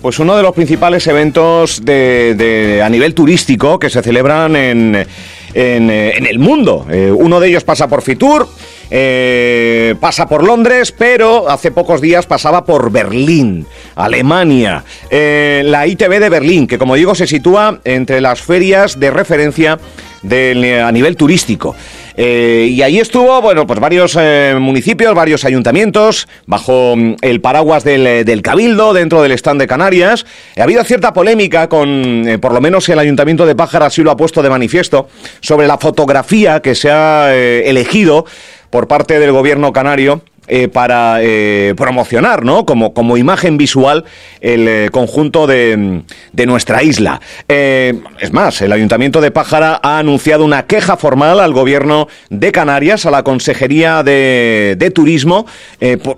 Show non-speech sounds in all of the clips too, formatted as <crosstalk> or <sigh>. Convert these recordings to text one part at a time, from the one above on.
Pues uno de los principales eventos de, a nivel turístico que se celebran en, en, eh, el mundo. Eh, uno de ellos pasa por Fitur, eh, pasa por Londres, pero hace pocos días pasaba por Berlín, Alemania. la ITB de Berlín, que como digo se sitúa entre las ferias de referencia a nivel turístico. Eh, y ahí estuvo, bueno, pues varios eh, municipios, varios ayuntamientos, bajo mm, el paraguas eh, del, Cabildo, dentro del stand de Canarias. Ha habido cierta polémica con, por lo menos el Ayuntamiento de Pájara así lo ha puesto de manifiesto, sobre la fotografía que se ha elegido por parte del gobierno canario eh, para eh, promocionar, ¿no? Como, como imagen visual el eh, conjunto de, de, nuestra isla. es más, el Ayuntamiento de Pájara ha anunciado una queja formal al Gobierno de Canarias, a la Consejería de, de Turismo,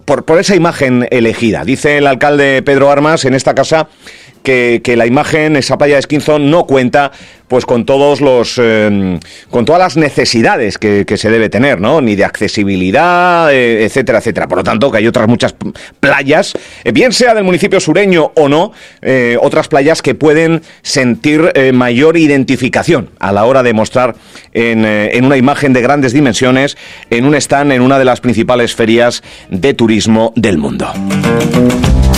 por, por esa imagen elegida. Dice el alcalde Pedro Armas en esta casa que, la imagen, esa playa de Esquinzo, no cuenta pues con todos los em, con todas las necesidades que, se debe tener, ¿no? Ni de accesibilidad, eh, etcétera, etcétera. Por lo tanto, que hay otras muchas playas, eh, bien sea del municipio sureño o no, eh, otras playas que pueden sentir mayor identificación a la hora de mostrar en, en una imagen de grandes dimensiones en un stand en una de las principales ferias de turismo del mundo.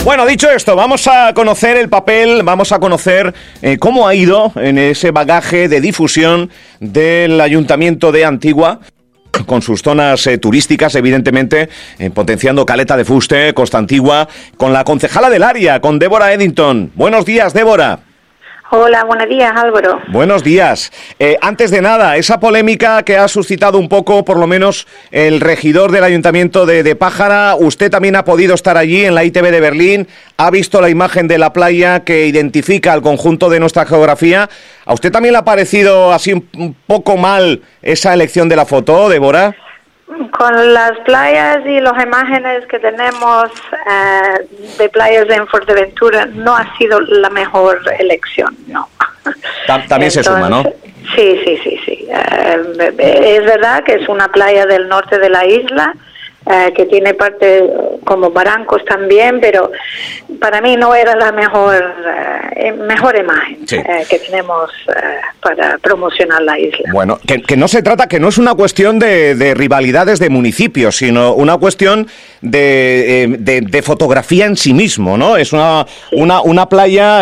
Bueno, dicho esto, vamos a conocer el papel, vamos a conocer eh, cómo ha ido en ese bagaje de difusión del Ayuntamiento de Antigua con sus zonas eh, turísticas, evidentemente, eh, potenciando Caleta de Fuste, Costa Antigua, con la concejala del área, con Débora Eddington. Buenos días, Débora. Hola, buenos días Álvaro. Buenos días. Eh, antes de nada, esa polémica que ha suscitado un poco, por lo menos, el regidor del Ayuntamiento de, Pájara, usted también ha podido estar allí en la ITV de Berlín, ha visto la imagen de la playa que identifica el conjunto de nuestra geografía. ¿A usted también le ha parecido así un poco mal esa elección de la foto, Débora? Con las playas y las imágenes que tenemos eh, de playas en Fuerteventura no ha sido la mejor elección, no. <laughs> También se suma, ¿no? Sí, sí, sí, sí. Eh, es verdad que es una playa del norte de la isla, eh, que tiene parte como barrancos también, pero para mí no era la mejor eh, mejor imagen eh, que tenemos para promocionar la isla. Bueno, que, no se trata, que no es una cuestión de, rivalidades de municipios, sino una cuestión de, de, fotografía en sí mismo, ¿no? Es una, una, una playa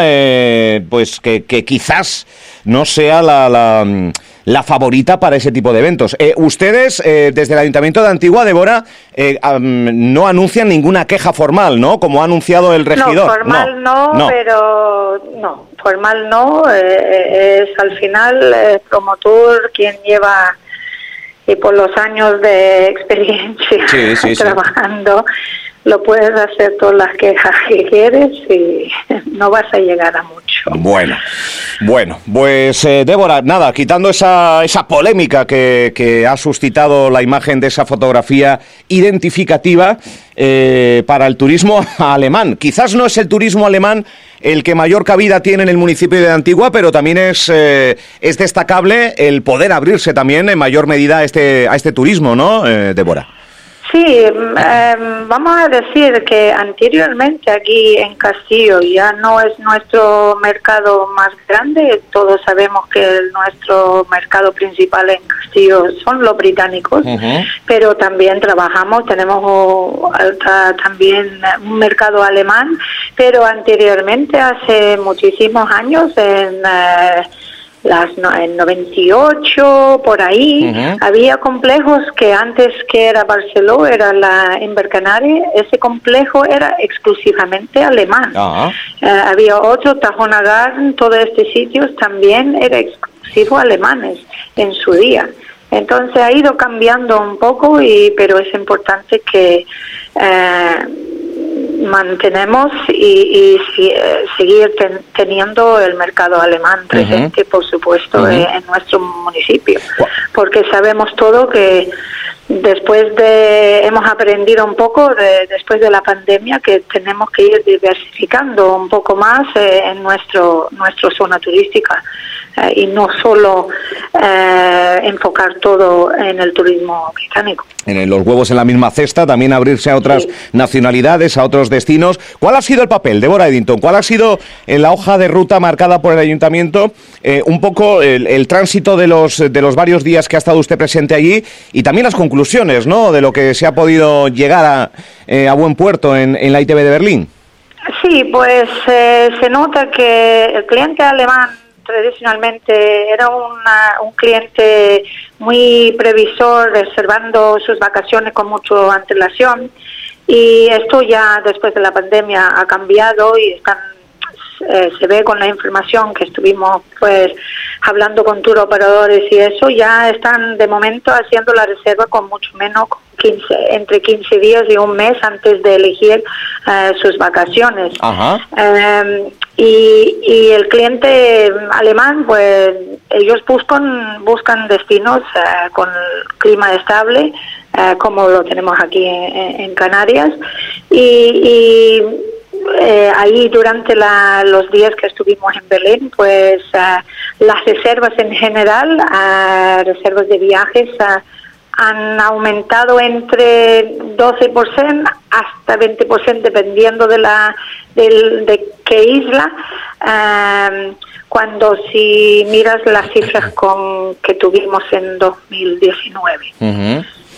pues que, que quizás no sea la la favorita para ese tipo de eventos. Eh, ustedes, eh, desde el Ayuntamiento de Antigua, Débora, eh, no anuncian ninguna queja formal, ¿no? Como ha anunciado el regidor. No, formal no, pero no, formal no. es al final el promotor quien lleva y por los años de <laughs> experiencia trabajando lo puedes hacer todas las quejas que quieres y <laughs> no vas a llegar a mucho. Bueno, bueno, pues eh, Débora, nada, quitando esa, esa polémica que, que, ha suscitado la imagen de esa fotografía identificativa eh, para el turismo <laughs> alemán. Quizás no es el turismo alemán el que mayor cabida tiene en el municipio de Antigua, pero también es, eh, es destacable el poder abrirse también en mayor medida a este, a este turismo, ¿no, Débora? Sí, em, vamos a decir que anteriormente aquí en Castillo ya no es nuestro mercado más grande, todos sabemos que nuestro mercado principal en Castillo son los británicos, pero también trabajamos, tenemos también un mercado alemán, pero anteriormente, hace muchísimos años, en... Eh, las en 98 por ahí había complejos que antes que era Barceló era la Invercanare ese complejo era exclusivamente alemán. Eh, había otro Tajonagar todo este sitio también era exclusivo alemanes en su día. Entonces ha ido cambiando un poco y pero es importante que eh, mantenemos y, eh, seguir teniendo el mercado alemán presente, por supuesto, eh, en nuestro municipio, porque sabemos todo que después de hemos aprendido un poco después de la pandemia que tenemos que ir diversificando un poco más eh, en nuestro nuestra zona turística eh, y no solo eh, enfocar todo en el turismo británico. En los huevos en la misma cesta, también abrirse a otras nacionalidades, a otros destinos. ¿Cuál ha sido el papel, Deborah Eddington? ¿Cuál ha sido en la hoja de ruta marcada por el ayuntamiento un poco el, tránsito de los, de los varios días que ha estado usted presente allí y también las conclusiones ¿no? de lo que se ha podido llegar a, a buen puerto en, en la ITV de Berlín? Sí, pues eh, se nota que el cliente alemán tradicionalmente era un cliente muy previsor, reservando sus vacaciones con mucha antelación y esto ya después de la pandemia ha cambiado y están eh, se ve con la información que estuvimos pues hablando con tour operadores y eso ya están de momento haciendo la reserva con mucho menos 15, entre 15 días y un mes antes de elegir eh, sus vacaciones. Em, y, y, el cliente alemán, pues ellos buscan, buscan destinos eh, con clima estable, como lo tenemos aquí en, Canarias. y eh, ahí durante los días que estuvimos en Berlín, pues ah, las reservas en general, uh, reservas de viajes, ah, han aumentado entre 12% hasta 20% dependiendo de la de, qué isla. cuando si miras las cifras <laughs> con que tuvimos en 2019.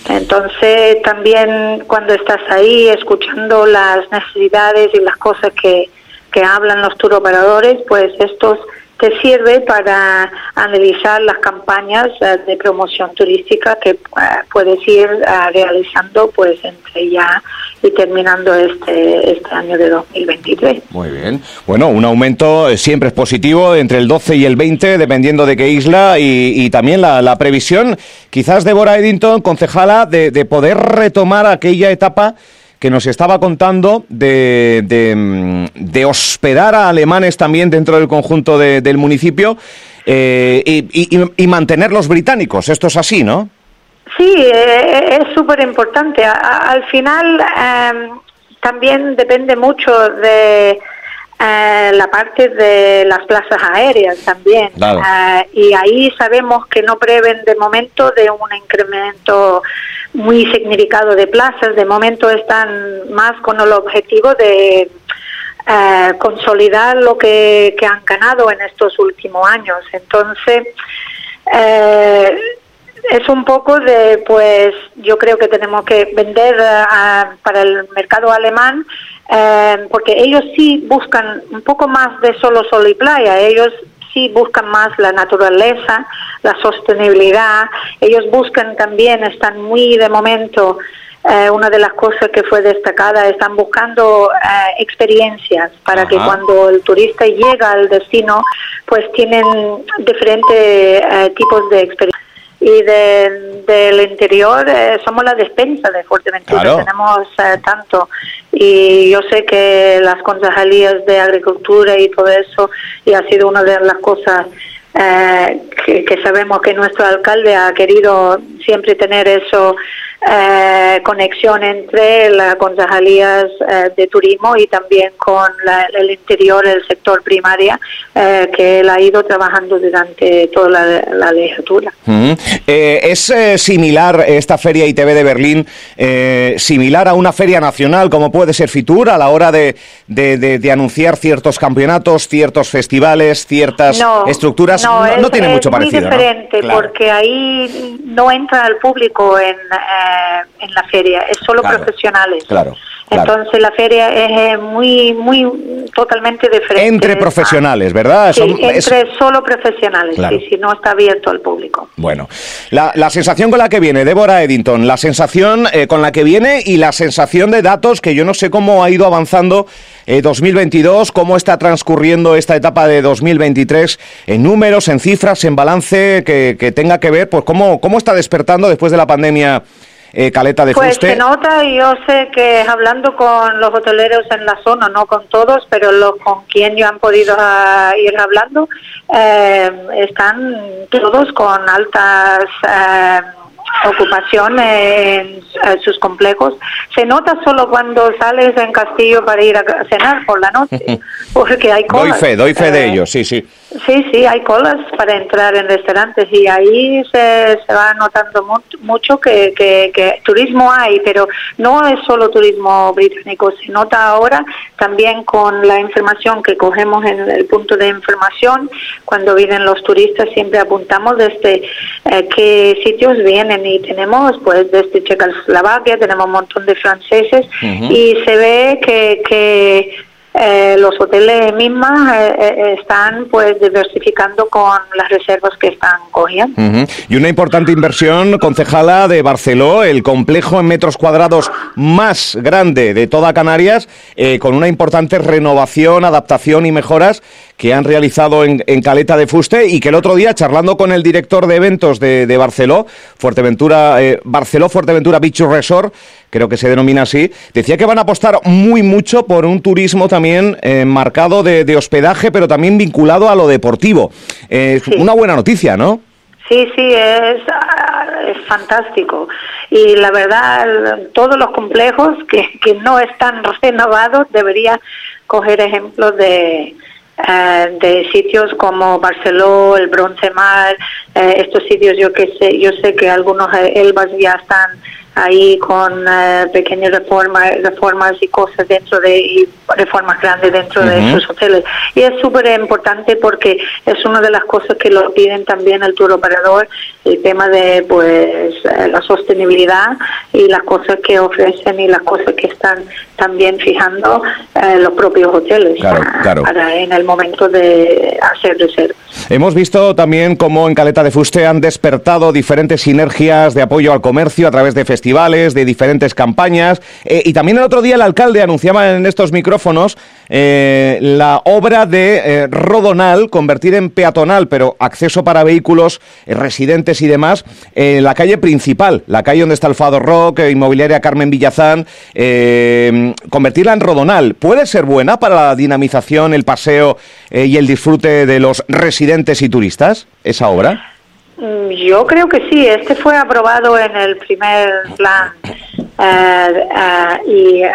Entonces, también cuando estás ahí escuchando las necesidades y las cosas que, que hablan los tour operadores, pues estos te sirve para analizar las campañas eh, de promoción turística que eh, puedes ir eh, realizando pues entre ya y terminando este, este año de 2023. Muy bien. Bueno, un aumento siempre es positivo entre el 12 y el 20, dependiendo de qué isla, y, también la, previsión, quizás Deborah Eddington, concejala, de, de poder retomar aquella etapa que nos estaba contando de, de, hospedar a alemanes también dentro del conjunto del municipio eh, y, mantener los británicos. Esto es así, ¿no? Sí, eh, es súper importante. Al final em, también depende mucho de eh, la parte de las plazas aéreas también. y ahí sabemos que no prevén de momento de un incremento muy significado de plazas. De momento están más con el objetivo de eh, consolidar lo que, han ganado en estos últimos años. Entonces, eh, es un poco de, pues, yo creo que tenemos que vender eh, para el mercado alemán, porque ellos sí buscan un poco más de solo sol y playa. Ellos sí buscan más la naturaleza, la sostenibilidad. Ellos buscan también, están muy de momento, eh, una de las cosas que fue destacada, están buscando eh, experiencias para que cuando el turista llega al destino, pues tienen diferentes eh, tipos de experiencias y del interior eh, somos la despensa de Fuerteventura, tenemos eh, tanto. Y yo sé que las concejalías de agricultura y todo eso y ha sido una de las cosas eh, que, sabemos que nuestro alcalde ha querido siempre tener eso eh, conexión entre las concejalías eh, de turismo y también con el interior, el sector primaria, eh, que él ha ido trabajando durante toda la, legislatura. ¿Es similar esta feria ITV de Berlín, similar a una feria nacional como puede ser Fitur a la hora de, de, anunciar ciertos campeonatos, ciertos festivales, ciertas estructuras? No, tiene mucho parecido. Es diferente porque ahí no entra el público en en la feria, es solo profesionales. Claro. Entonces la feria es eh, muy, muy, totalmente diferente. Entre profesionales, ¿verdad? Sí, entre solo profesionales, y si no está abierto al público. Bueno, la, la sensación con la que viene, Débora Eddington, la sensación eh, con la que viene y la sensación de datos que yo no sé cómo ha ido avanzando 2022, eh, cómo está transcurriendo esta etapa de 2023 en números, en cifras, en balance, que, que tenga que ver, pues cómo, cómo está despertando después de la pandemia eh, caleta de pues se nota y yo sé que hablando con los hoteleros en la zona, no con todos, pero los con quien yo han podido ah, ir hablando, eh, están todos con altas... Eh, ocupación en, sus complejos. Se nota solo cuando sales en Castillo para ir a cenar por la noche, <laughs> porque hay colas. Doy fe, doy fe de ello, sí, sí. Sí, sí, hay colas para entrar en restaurantes y ahí se, se va notando mucho que, que, turismo hay, pero no es solo turismo británico, se nota ahora también con la información que cogemos en el punto de información, cuando vienen los turistas siempre apuntamos desde eh, qué sitios vienen y tenemos pues desde Checoslovaquia, tenemos un montón de franceses y se ve que, que eh, los hoteles mismas eh, eh, están pues diversificando con las reservas que están cogiendo. Y una importante inversión, concejala de Barceló, el complejo en metros cuadrados más grande de toda Canarias, con una importante renovación, adaptación y mejoras que han realizado en, Caleta de Fuste y que el otro día, charlando con el director de eventos de, Barceló, Fuerteventura, Barceló Fuerteventura Beach Resort, creo que se denomina así, decía que van a apostar muy mucho por un turismo también eh, marcado de, hospedaje, pero también vinculado a lo deportivo. Es Una buena noticia, ¿no? Sí, sí, es, ah, es fantástico. Y la verdad, todos los complejos que, que no están <laughs> renovados deberían coger ejemplos de, eh, de sitios como Barceló, el Bronce Mar, eh, estos sitios yo que sé, yo sé que algunos elvas ya están ahí con eh, pequeñas reformas, reformas y cosas dentro de y reformas grandes dentro de sus hoteles. Y es súper importante porque es una de las cosas que lo piden también el tour operador, el tema de pues eh, la sostenibilidad y las cosas que ofrecen y las cosas que están también fijando eh, los propios hoteles Para, en el momento de hacer reservas. Hemos visto también cómo en Caleta de Fuste han despertado diferentes sinergias de apoyo al comercio a través de festivales festivales, de diferentes campañas. Eh, y también el otro día el alcalde anunciaba en estos micrófonos eh, la obra de eh, Rodonal, convertir en peatonal, pero acceso para vehículos, residentes y demás, en la calle principal, la calle donde está el Fado Rock, Inmobiliaria Carmen Villazán, convertirla en Rodonal. ¿Puede ser buena para la dinamización, el paseo y el disfrute de los residentes y turistas, esa obra? Mm, yo creo que sí, este fue aprobado en el primer plan eh, eh,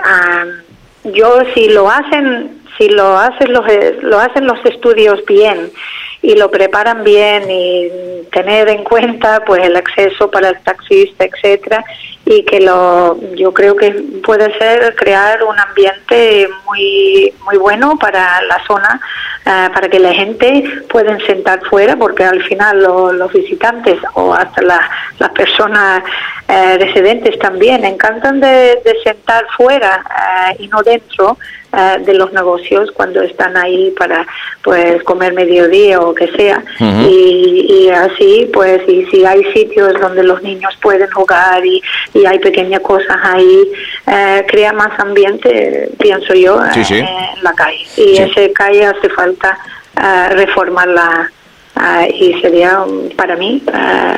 y yo si lo hacen, si lo hacen los lo hacen los estudios bien y lo preparan bien y tener en cuenta pues el acceso para el taxista, etcétera, y que lo yo creo que puede ser crear un ambiente muy muy bueno para la zona eh, para que la gente pueda sentar fuera porque al final los visitantes o hasta las personas eh, residentes también encantan de, sentar fuera eh, y no dentro de los negocios cuando están ahí para pues comer mediodía o que sea. Y, y, así pues y si hay sitios donde los niños pueden jugar y, y hay pequeñas cosas ahí, eh, crea más ambiente, pienso yo, en la calle. Y esa calle hace falta eh, reformarla Uh, y sería para mí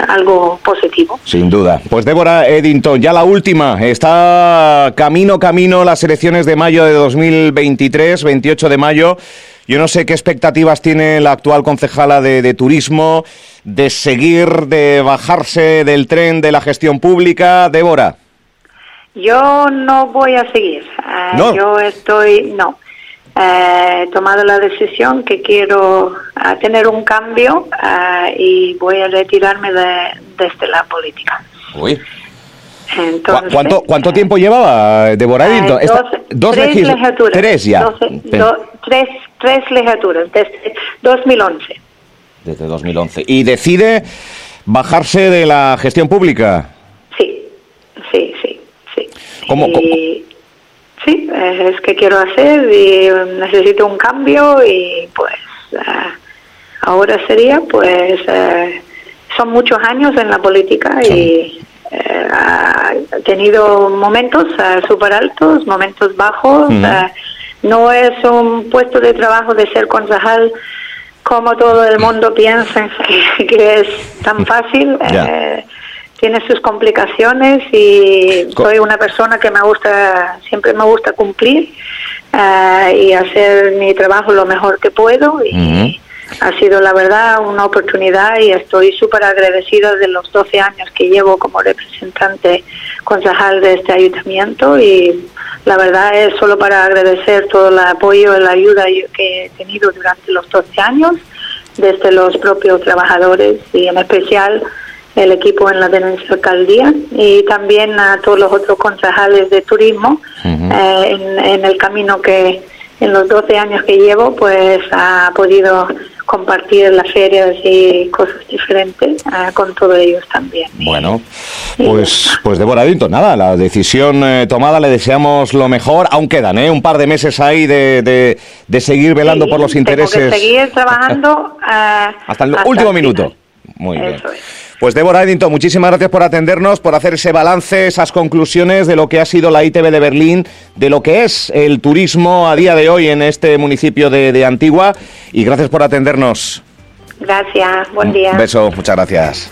algo positivo. Sin duda. Pues Débora Eddington, ya la última. Está camino, camino las elecciones de mayo de 2023, 28 de mayo. Yo no sé qué expectativas tiene la actual concejala de, turismo, de seguir, de bajarse del tren de la gestión pública. Débora. Yo no voy a seguir. Eh, yo estoy, no. Eh, he tomado la decisión que quiero eh, tener un cambio y voy a retirarme de, desde la política. Uy. ¿Cuánto, ¿Cuánto tiempo llevaba Débora Eddington? dos, tres legislaturas. Tres ya. tres, tres legislaturas, desde 2011. Desde 2011. ¿Y decide bajarse de la gestión pública? Sí, sí, sí, sí. ¿Cómo, Sí, es que quiero hacer y necesito un cambio y pues eh, ahora sería pues eh, son muchos años en la política y eh, ha tenido momentos súper altos, momentos bajos. no es un puesto de trabajo de ser concejal como todo el mundo piensa <laughs> que, es tan fácil. Eh, tiene sus complicaciones y soy una persona que me gusta, siempre me gusta cumplir eh, y hacer mi trabajo lo mejor que puedo y, ha sido la verdad una oportunidad y estoy súper agradecida de los 12 años que llevo como representante concejal de este ayuntamiento y la verdad es solo para agradecer todo el apoyo y la ayuda que he tenido durante los 12 años desde los propios trabajadores y en especial el equipo en la tenencia alcaldía y también a todos los otros concejales de turismo eh, en, el camino que en los 12 años que llevo pues ha podido compartir las ferias y cosas diferentes eh, con todos ellos también. Bueno, pues, pues Débora Dinton, nada, la decisión eh, tomada, le deseamos lo mejor. Aún quedan ¿eh? un par de meses ahí de, de, seguir velando por los intereses. seguir trabajando <laughs> hasta el último minuto. Muy bien. Pues Débora Eddington, muchísimas gracias por atendernos, por hacer ese balance, esas conclusiones de lo que ha sido la ITV de Berlín, de lo que es el turismo a día de hoy en este municipio de, Antigua y gracias por atendernos. Gracias, buen día. Un beso, muchas gracias.